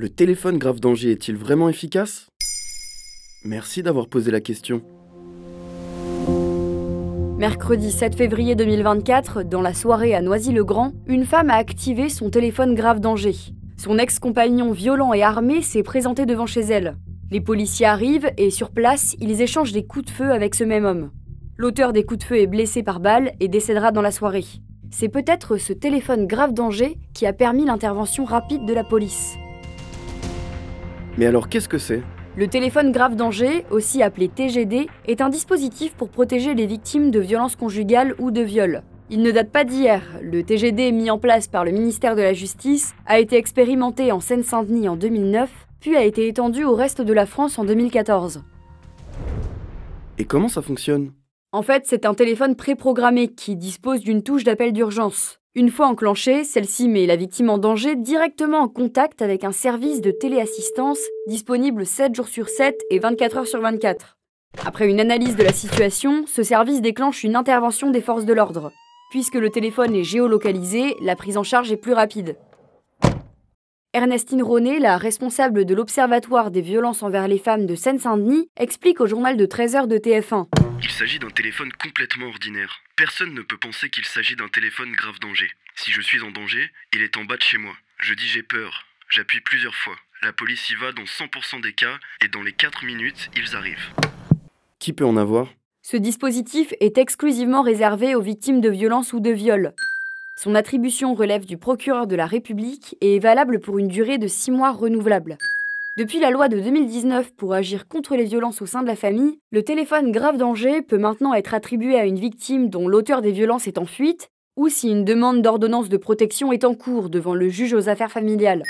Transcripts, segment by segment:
Le téléphone grave danger est-il vraiment efficace? Merci d'avoir posé la question. Mercredi 7 février 2024, dans la soirée à Noisy-le-Grand, une femme a activé son téléphone grave danger. Son ex-compagnon violent et armé s'est présenté devant chez elle. Les policiers arrivent et sur place, ils échangent des coups de feu avec ce même homme. L'auteur des coups de feu est blessé par balle et décédera dans la soirée. C'est peut-être ce téléphone grave danger qui a permis l'intervention rapide de la police. Mais alors qu'est-ce que c'est? Le téléphone grave danger, aussi appelé TGD, est un dispositif pour protéger les victimes de violences conjugales ou de viols. Il ne date pas d'hier. Le TGD mis en place par le ministère de la Justice a été expérimenté en Seine-Saint-Denis en 2009, puis a été étendu au reste de la France en 2014. Et comment ça fonctionne? En fait, c'est un téléphone préprogrammé qui dispose d'une touche d'appel d'urgence. Une fois enclenchée, celle-ci met la victime en danger directement en contact avec un service de téléassistance disponible 7 jours sur 7 et 24 heures sur 24. Après une analyse de la situation, ce service déclenche une intervention des forces de l'ordre. Puisque le téléphone est géolocalisé, la prise en charge est plus rapide. Ernestine Ronet, la responsable de l'Observatoire des violences envers les femmes de Seine-Saint-Denis, explique au journal de 13h de TF1. Il s'agit d'un téléphone complètement ordinaire. Personne ne peut penser qu'il s'agit d'un téléphone grave danger. Si je suis en danger, il est en bas de chez moi. Je dis j'ai peur. J'appuie plusieurs fois. La police y va dans 100% des cas et dans les 4 minutes, ils arrivent. Qui peut en avoir? Ce dispositif est exclusivement réservé aux victimes de violences ou de viols. Son attribution relève du procureur de la République et est valable pour une durée de 6 mois renouvelable. Depuis la loi de 2019 pour agir contre les violences au sein de la famille, le téléphone grave danger peut maintenant être attribué à une victime dont l'auteur des violences est en fuite ou si une demande d'ordonnance de protection est en cours devant le juge aux affaires familiales.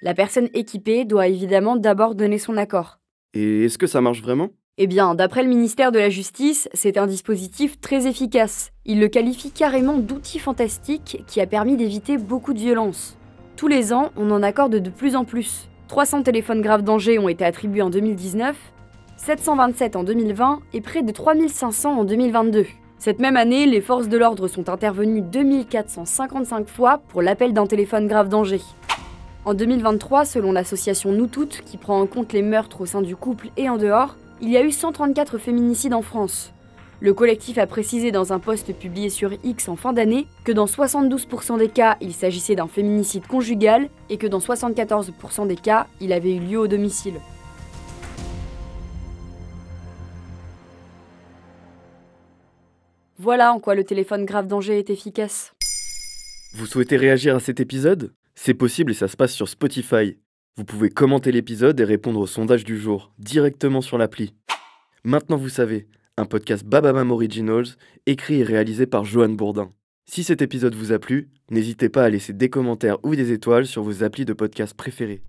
La personne équipée doit évidemment d'abord donner son accord. Et est-ce que ça marche vraiment? Eh bien, d'après le ministère de la Justice, c'est un dispositif très efficace. Il le qualifie carrément d'outil fantastique qui a permis d'éviter beaucoup de violences. Tous les ans, on en accorde de plus en plus. 300 téléphones graves danger ont été attribués en 2019, 727 en 2020 et près de 3500 en 2022. Cette même année, les forces de l'ordre sont intervenues 2455 fois pour l'appel d'un téléphone grave danger. En 2023, selon l'association Nous Toutes, qui prend en compte les meurtres au sein du couple et en dehors, il y a eu 134 féminicides en France. Le collectif a précisé dans un post publié sur X en fin d'année que dans 72% des cas, il s'agissait d'un féminicide conjugal et que dans 74% des cas, il avait eu lieu au domicile. Voilà en quoi le téléphone grave danger est efficace. Vous souhaitez réagir à cet épisode? C'est possible et ça se passe sur Spotify. Vous pouvez commenter l'épisode et répondre au sondage du jour directement sur l'appli. Maintenant vous savez, un podcast Bababam Originals, écrit et réalisé par Johan Bourdin. Si cet épisode vous a plu, n'hésitez pas à laisser des commentaires ou des étoiles sur vos applis de podcast préférés.